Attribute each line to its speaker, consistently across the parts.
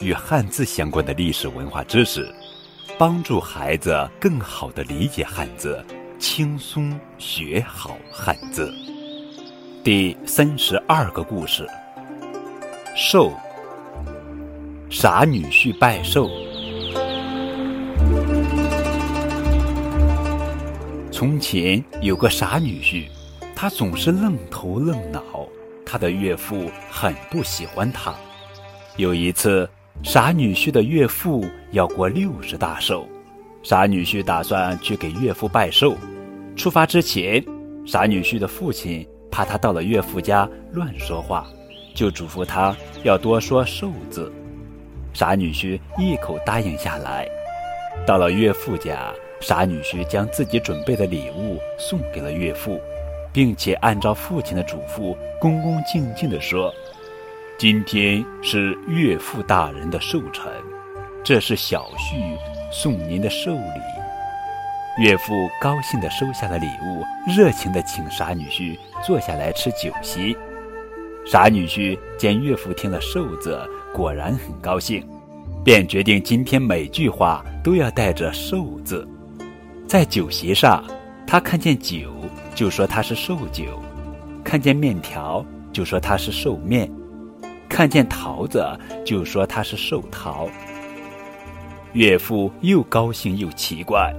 Speaker 1: 与汉字相关的历史文化知识，帮助孩子更好的理解汉字，轻松学好汉字。第三十二个故事：寿。傻女婿拜寿。从前有个傻女婿，他总是愣头愣脑，他的岳父很不喜欢他。有一次，傻女婿的岳父要过六十大寿，傻女婿打算去给岳父拜寿。出发之前，傻女婿的父亲怕他到了岳父家乱说话，就嘱咐他要多说“寿”字。傻女婿一口答应下来，到了岳父家。傻女婿将自己准备的礼物送给了岳父，并且按照父亲的嘱咐，恭恭敬敬地说：“今天是岳父大人的寿辰，这是小婿送您的寿礼。”岳父高兴地收下了礼物，热情地请傻女婿坐下来吃酒席。傻女婿见岳父听了“寿”字，果然很高兴，便决定今天每句话都要带着“寿”字。在酒席上，他看见酒就说他是寿酒，看见面条就说他是寿面，看见桃子就说他是寿桃。岳父又高兴又奇怪，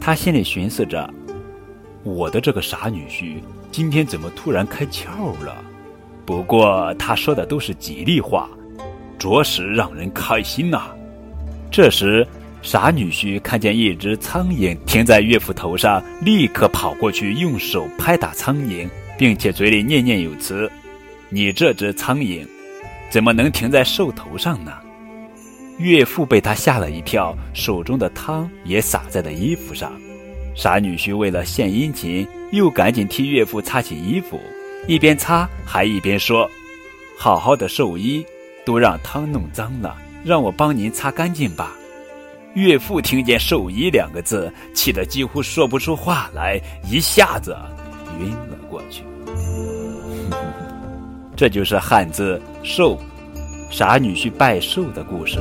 Speaker 1: 他心里寻思着：我的这个傻女婿今天怎么突然开窍了？不过他说的都是吉利话，着实让人开心呐。这时。傻女婿看见一只苍蝇停在岳父头上，立刻跑过去，用手拍打苍蝇，并且嘴里念念有词：“你这只苍蝇，怎么能停在兽头上呢？”岳父被他吓了一跳，手中的汤也洒在了衣服上。傻女婿为了献殷勤，又赶紧替岳父擦起衣服，一边擦还一边说：“好好的寿衣，都让汤弄脏了，让我帮您擦干净吧。”岳父听见“寿衣”两个字，气得几乎说不出话来，一下子晕了过去。这就是汉字“寿”，傻女婿拜寿的故事。